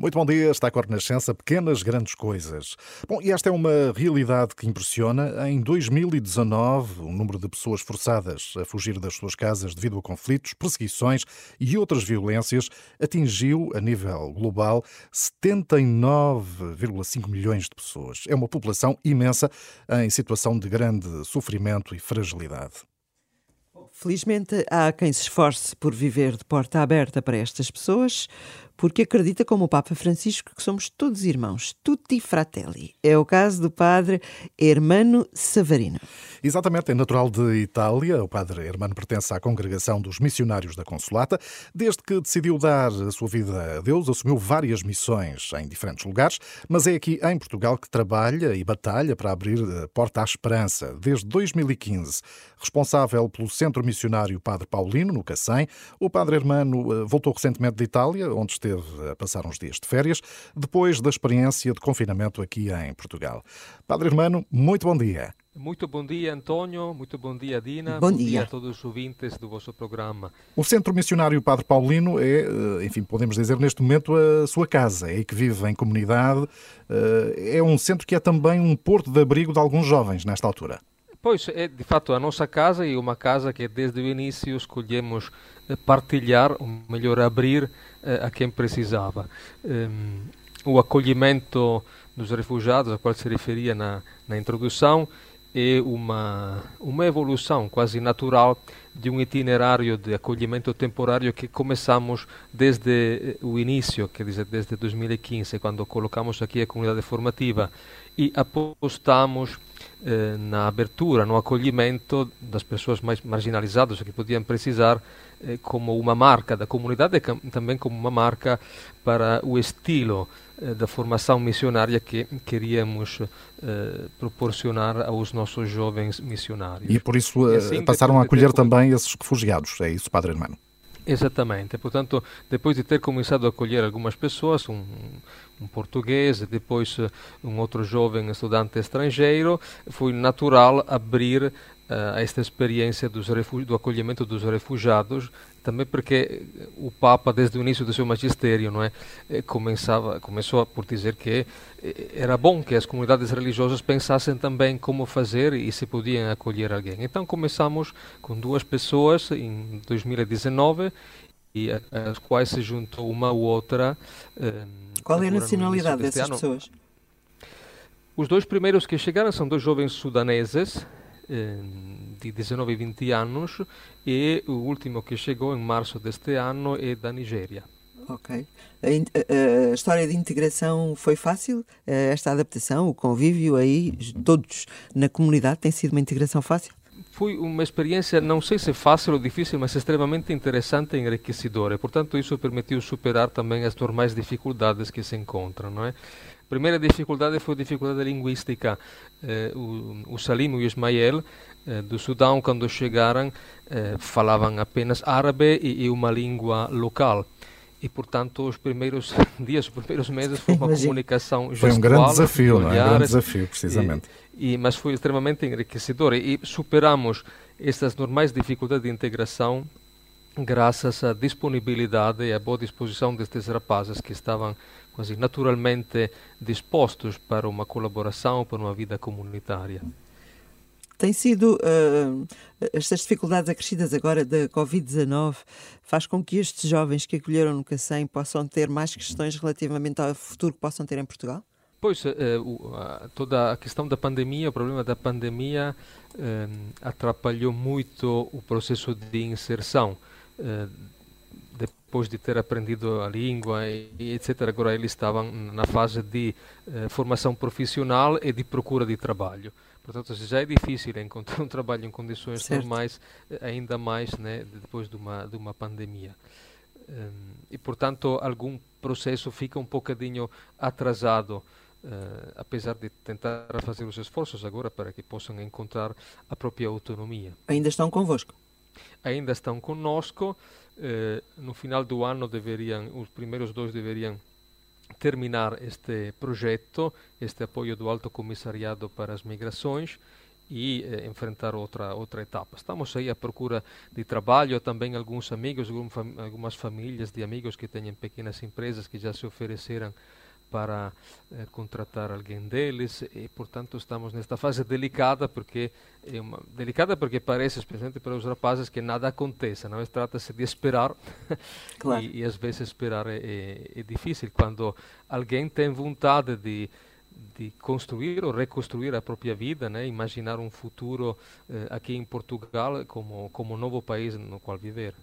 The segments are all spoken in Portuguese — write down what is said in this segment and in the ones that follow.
Muito bom dia, está com a Renascença, pequenas grandes coisas. Bom, e esta é uma realidade que impressiona. Em 2019, o número de pessoas forçadas a fugir das suas casas devido a conflitos, perseguições e outras violências atingiu, a nível global, 79,5 milhões de pessoas. É uma população imensa em situação de grande sofrimento e fragilidade. Felizmente há quem se esforce por viver de porta aberta para estas pessoas, porque acredita, como o Papa Francisco, que somos todos irmãos, tutti fratelli. É o caso do padre Hermano Savarino. Exatamente, é natural de Itália. O padre Hermano pertence à congregação dos missionários da Consolata. Desde que decidiu dar a sua vida a Deus, assumiu várias missões em diferentes lugares, mas é aqui em Portugal que trabalha e batalha para abrir a porta à esperança. Desde 2015, responsável pelo Centro Missionário Padre Paulino, no Cacém, o padre Hermano eh, voltou recentemente de Itália, onde esteve esteve a passar uns dias de férias, depois da experiência de confinamento aqui em Portugal. Padre Hermano, muito bom dia. Muito bom dia, António. Muito bom dia, Dina. Bom, bom dia. dia. a todos os ouvintes do vosso programa. O Centro Missionário Padre Paulino é, eh, enfim, podemos dizer neste momento a sua casa. É aí que vive em comunidade. Eh, é um centro que é também um porto de abrigo de alguns jovens nesta altura. Pois, é de fato a nossa casa e uma casa que desde o início escolhemos eh, partilhar, ou melhor, abrir eh, a quem precisava. Um, o acolhimento dos refugiados, a qual se referia na, na introdução, é uma, uma evolução quase natural de um itinerário de acolhimento temporário que começamos desde eh, o início, quer dizer, desde 2015, quando colocamos aqui a comunidade formativa e apostamos eh, na abertura, no acolhimento das pessoas mais marginalizadas que podiam precisar eh, como uma marca da comunidade e também como uma marca para o estilo eh, da formação missionária que queríamos eh, proporcionar aos nossos jovens missionários. E por isso assim, passaram a acolher também esses refugiados, é isso, Padre Hermano? Exatamente, portanto, depois de ter começado a acolher algumas pessoas, um, um português, depois eh, um outro jovem estudante estrangeiro, foi natural abrir uh, esta experiência do acolhimento dos refugiados, também porque o Papa, desde o início do seu magistério, não é, eh, começava, começou por dizer que era bom que as comunidades religiosas pensassem também como fazer e se podiam acolher alguém. Então começamos com duas pessoas em 2019 e às quais se juntou uma ou outra. Qual é a nacionalidade dessas ano. pessoas? Os dois primeiros que chegaram são dois jovens sudaneses de 19 e 20 anos e o último que chegou em março deste ano é da Nigéria. Ok. A, a, a, história de integração foi fácil? Eh, esta adaptação, o convívio aí, todos na comunidade, tem sido uma integração fácil? foi uma experiência, não sei se fácil ou difícil, mas extremamente interessante e enriquecedora. Portanto, isso permitiu superar também as normais dificuldades que se encontram, não é? A primeira dificuldade foi a dificuldade linguística. Eh, o, o Salim e o Ismael, eh, do Sudão, quando chegaram, eh, falavam apenas árabe e, e uma língua local e portanto os primeiros dias, os primeiros meses foi uma comunicação gestual. Foi um grande desafio, não é? Um grande desafio, precisamente. E, e, mas foi extremamente enriquecedor e superamos estas normais dificuldades de integração graças à disponibilidade e à boa disposição destes rapazes que estavam quase naturalmente dispostos para uma colaboração, para uma vida comunitária. Tem sido uh, estas dificuldades acrescidas agora da Covid-19 faz com que estes jovens que acolheram no Cacém possam ter mais questões relativamente ao futuro que possam ter em Portugal? Pois, uh, toda a questão da pandemia, o problema da pandemia atrapalhou muito o processo de inserção depois de ter aprendido a língua e, etc. Agora eles estavam na fase de formação profissional e de procura de trabalho. Portanto, já é difícil encontrar um trabalho em condições certo. normais, eh, ainda mais né, depois de uma, de uma pandemia. Um, e, portanto, algum processo fica um bocadinho atrasado, uh, apesar de tentar fazer os esforços agora para que possam encontrar a própria autonomia. Ainda estão convosco? Ainda estão conosco. Uh, no final do ano deveriam, os primeiros dois deveriam terminar este projeto, este apoio do Alto Comissariado para as Migrações, e eh, enfrentar outra outra etapa. Estamos aí à procura de trabalho, também alguns amigos, algumas famílias de amigos que têm pequenas empresas que já se ofereceram para eh, contratar alguém deles e portanto estamos nesta fase delicada porque é uma, delicada porque parece especialmente para os rapazes que nada aconteça não é? Trata-se de esperar. Claro. e, e, às vezes esperar é, é, é, difícil. Quando alguém tem vontade de de construir ou reconstruir a própria vida né? Imaginar um futuro eh, aqui em Portugal como como novo país no qual viver.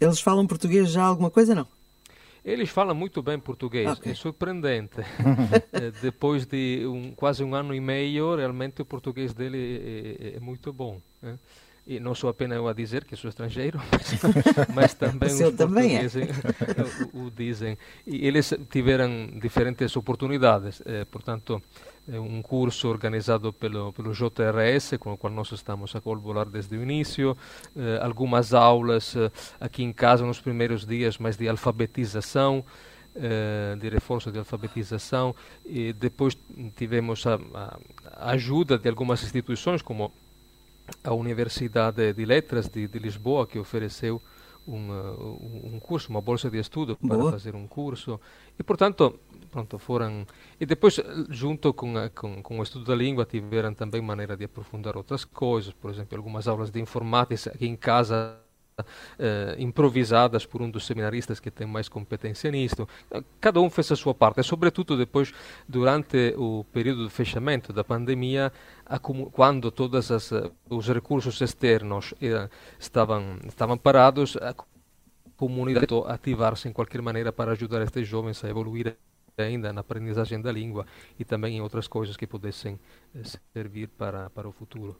Eles falam português já alguma coisa não eles falam muito bem português, okay. é surpreendente. Eh, depois de um, quase um ano e meio, realmente o português dele é, é, é muito bom. Né? E não sou apenas eu a dizer que sou estrangeiro, mas, mas também os também é. o, o, dizem. E eles tiveram diferentes oportunidades, eh, portanto, um curso organizado pelo, pelo JRS, com o qual nós estamos a colaborar desde o início, eh, algumas aulas eh, aqui em casa nos primeiros dias, mas de alfabetização, eh, de reforço de alfabetização, e depois tivemos a, a ajuda de algumas instituições, como a Universidade de Letras de, de Lisboa, que ofereceu um, uh, um curso, uma bolsa de estudo para Boa. fazer um curso. E, portanto, pronto, foram... E depois, junto com, a, com, com o estudo da língua, tiveram também maneira de aprofundar outras coisas. Por exemplo, algumas aulas de informática aqui em casa Uh, improvisadas por um dos seminaristas que tem mais competência nisto. Cada um fez a sua parte, e sobretudo depois, durante o período de fechamento da pandemia, quando todos eh, os recursos externos estavam, estavam parados, a comunidade ativar-se em qualquer maneira para ajudar estes jovens a evoluir ainda na aprendizagem da língua e também em outras coisas que pudessem servir para, para o futuro.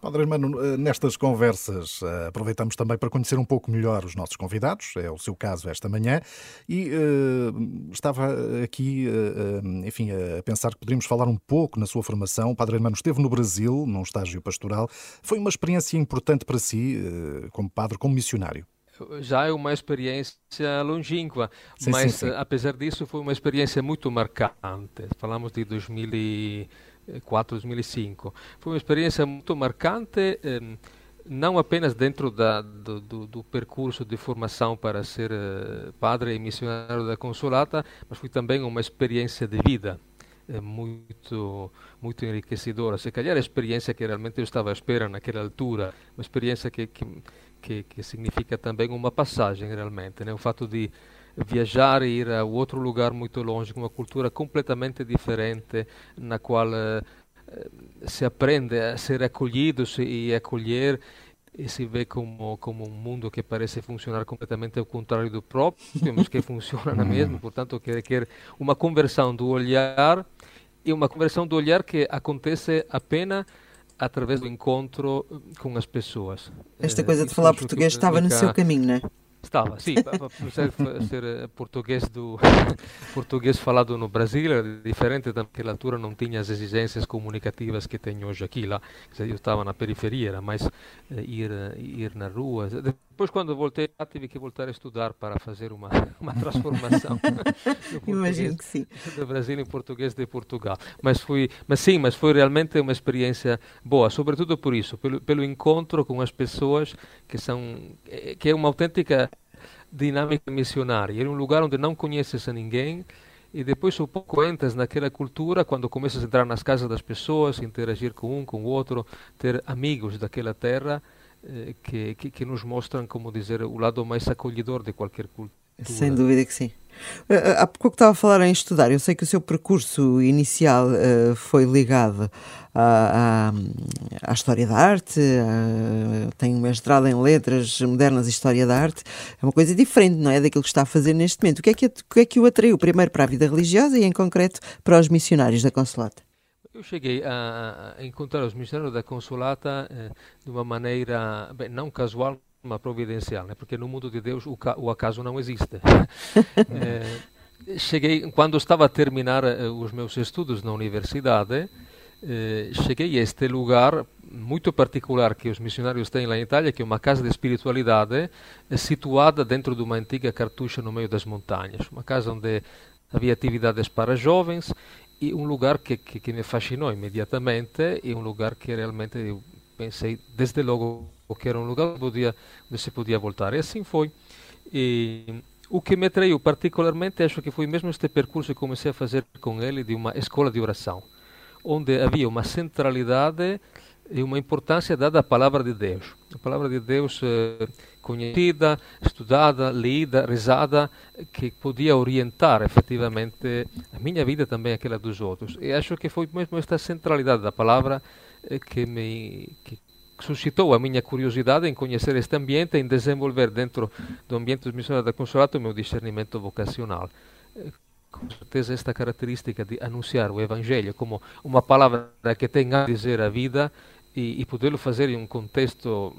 Padre Hermano, eh, nestas conversas eh, aproveitamos também para conhecer um pouco melhor os nossos convidados, é o seu caso esta manhã, e uh, estava aqui, uh, enfim, a pensar que poderíamos falar um pouco na sua formação. O Padre Hermano esteve no Brasil, num estágio pastoral. Foi uma experiência importante para si, uh, como padre, como missionário? já é uma experiência longínqua, sim, mas sim, sim. apesar disso foi uma experiência muito marcante. Falamos de 2000 e 2004, 2005. Foi uma experiência muito marcante, eh, não apenas dentro da, do, do, do, percurso de formação para ser eh, padre e missionário da Consolata, mas foi também uma experiência de vida eh, muito muito enriquecedora. Se calhar a experiência que realmente eu estava à espera naquela altura, uma experiência que, que, que, que significa também uma passagem realmente, né? o fato de viajar e ir a outro lugar muito longe, com uma cultura completamente diferente, na qual uh, se aprende a ser acolhido e acolher e se vê como, como um mundo que parece funcionar completamente ao contrário do próprio, mas que funciona na mesma, portanto, que requer uma conversão do olhar e uma conversão do olhar que acontece apenas através do encontro com as pessoas. Esta coisa de falar português estava no seu caminho, não é? Estava, sim, ser, ser eh, português do português falado no Brasil era diferente daquela altura não tinha as exigências comunicativas que tenho hoje aqui lá. Eu estava na periferia, era mais eh, ir ir na rua. Depois quando voltei tive que voltar a estudar para fazer uma uma transformação. Imagino que sim. Do Brasil em português de Portugal. Mas foi, mas sim, mas foi realmente uma experiência boa, sobretudo por isso, pelo pelo encontro com as pessoas que são eh, que é uma autêntica dinâmica missionária. Era um lugar onde não conheces a ninguém e depois um pouco entras naquela cultura quando começas a entrar nas casas das pessoas, interagir com um, com o outro, ter amigos daquela terra eh, que, que, que nos mostram, como dizer, o lado mais acolhedor de qualquer cultura. Sem dúvida que sim. Eh, eh, há pouco estava a falar em estudar. Eu sei que o seu percurso inicial uh, foi ligado à, à, à, história da arte, uh, tem um mestrado em letras modernas e história da arte. É uma coisa diferente, não é? Daquilo que está a fazer neste momento. O que é que, o, que, é que o atraiu primeiro para a vida religiosa e, em concreto, para os missionários da Consolata? Eu cheguei a, a encontrar os missionários da Consolata eh, de uma maneira, bem, não casual, uma providencial, né? porque no mundo de Deus o, o acaso não existe. é, cheguei, quando estava a terminar uh, os meus estudos na universidade, uh, cheguei a este lugar muito particular que os missionários têm lá em Itália, que é uma casa de espiritualidade situada dentro de uma antiga cartucha no meio das montanhas, uma casa onde havia atividades para jovens e um lugar que, que, que me fascinou imediatamente e um lugar que realmente eu pensei desde logo que era um lugar onde, podia, onde se podia voltar. E assim foi. E o que me atraiu particularmente, acho que foi mesmo este percurso que comecei a fazer com ele de uma escola de oração, onde havia uma centralidade e uma importância dada à palavra de Deus. A palavra de Deus eh, conhecida, estudada, lida, rezada, que podia orientar efetivamente a minha vida também aquela dos outros. E acho que foi mesmo esta centralidade da palavra eh, que me que suscitou a minha curiosidade em conhecer este ambiente e em desenvolver dentro do ambiente dos missionários da Consolato o meu discernimento vocacional. Eh, com certeza esta característica de anunciar o Evangelho como uma palavra que tem a dizer a vida e, e poderlo fazer em um contexto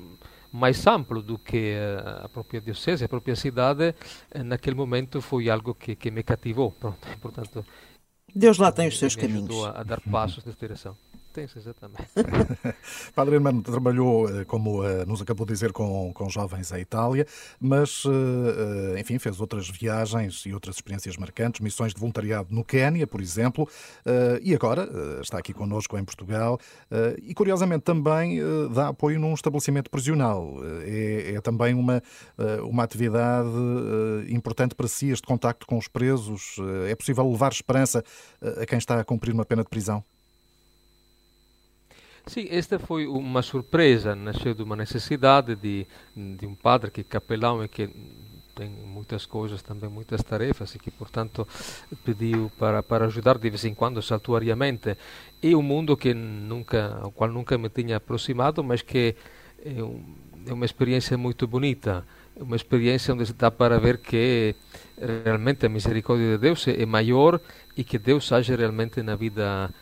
mais amplo do que a própria diocese, a própria cidade, eh, naquele momento foi algo que, que me cativou. Pronto, portanto, Deus lá tem os seus caminhos. A, a dar passos nessa direção. Tem-se, exatamente. Padre Hermano trabalhou, eh, como eh, nos acabou de dizer, com, com jovens à Itália, mas, eh, enfim, fez outras viagens e outras experiências marcantes, missões de voluntariado no Quénia, por exemplo, e agora está aqui connosco em Portugal e, curiosamente, também dá apoio num estabelecimento prisional. É, é também uma, uma atividade importante para si, este contacto com os presos. É possível levar esperança a quem está a cumprir uma pena de prisão? Sim, esta foi uma surpresa, nasceu de uma necessidade de, de um padre que é capelão e que tem muitas coisas, também muitas tarefas e que, portanto, pediu para, para ajudar de vez em quando, saltuariamente. É um mundo que nunca, ao qual nunca me tinha aproximado, mas que é, um, é uma experiência muito bonita, uma experiência onde se dá para ver que realmente a misericórdia de Deus é maior e que Deus age realmente na vida,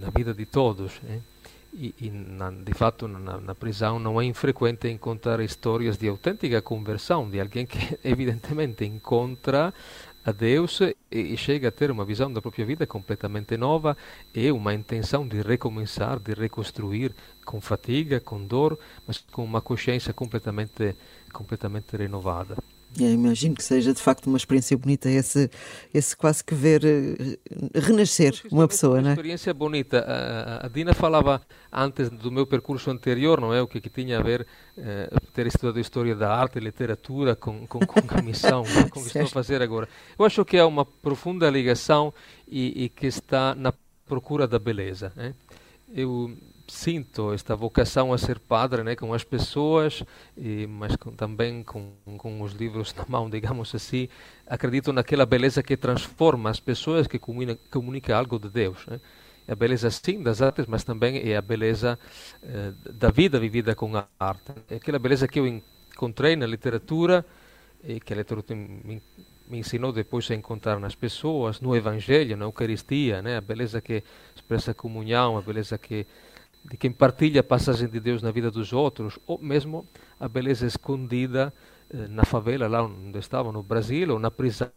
na vida de todos. Eh? E, e na, de fato na, na, prisão não é infrequente encontrar histórias de autêntica conversão de alguém que evidentemente encontra a Deus e, e, chega a ter uma visão da própria vida completamente nova e uma intenção de recomeçar, de reconstruir com fatiga, com dor, mas com uma consciência completamente, completamente renovada. Eu imagino que seja de facto uma experiência bonita, esse, esse quase que ver uh, renascer uma pessoa, não é? Uma experiência bonita. A, Dina falava antes do meu percurso anterior, não é? O que, que tinha a ver uh, ter estudado história da arte e literatura com, com, com a missão, com o que estou a fazer agora. Eu acho que há uma profunda ligação e, e que está na procura da beleza. Eh? Eu sinto esta vocação a ser padre né, com as pessoas, e, mas com, também com, com os livros na mão, digamos assim. Acredito naquela beleza que transforma as pessoas, que comunica, comunica algo de Deus. Né? A beleza, sim, das artes, mas também é a beleza eh, da vida vivida com a arte. É aquela beleza que eu encontrei na literatura e que a literatura me, me ensinou depois a encontrar nas pessoas, no Evangelho, na Eucaristia, né? a beleza que expressa a comunhão, a beleza que de quem partilha a passagem de Deus na vida dos outros, ou mesmo a beleza escondida eh, na favela, lá onde estavam, no Brasil, ou na prisão,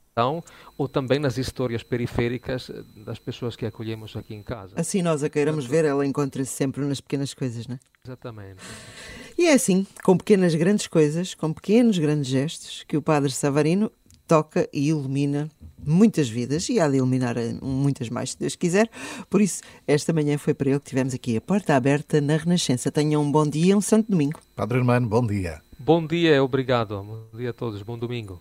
ou também nas histórias periféricas eh, das pessoas que acolhemos aqui em casa. Assim nós a queiramos ver, ela encontra-se sempre nas pequenas coisas, não é? Exatamente. E é assim, com pequenas grandes coisas, com pequenos grandes gestos, que o Padre Savarino toca e ilumina muitas vidas e há de iluminar eh, muitas mais, se Deus quiser. Por isso, esta manhã foi para ele que tivemos aqui a porta aberta na Renascença. Tenham um bom dia, um santo domingo. Padre Hermano, bom dia. Bom dia, obrigado. Bom dia a todos, bom domingo.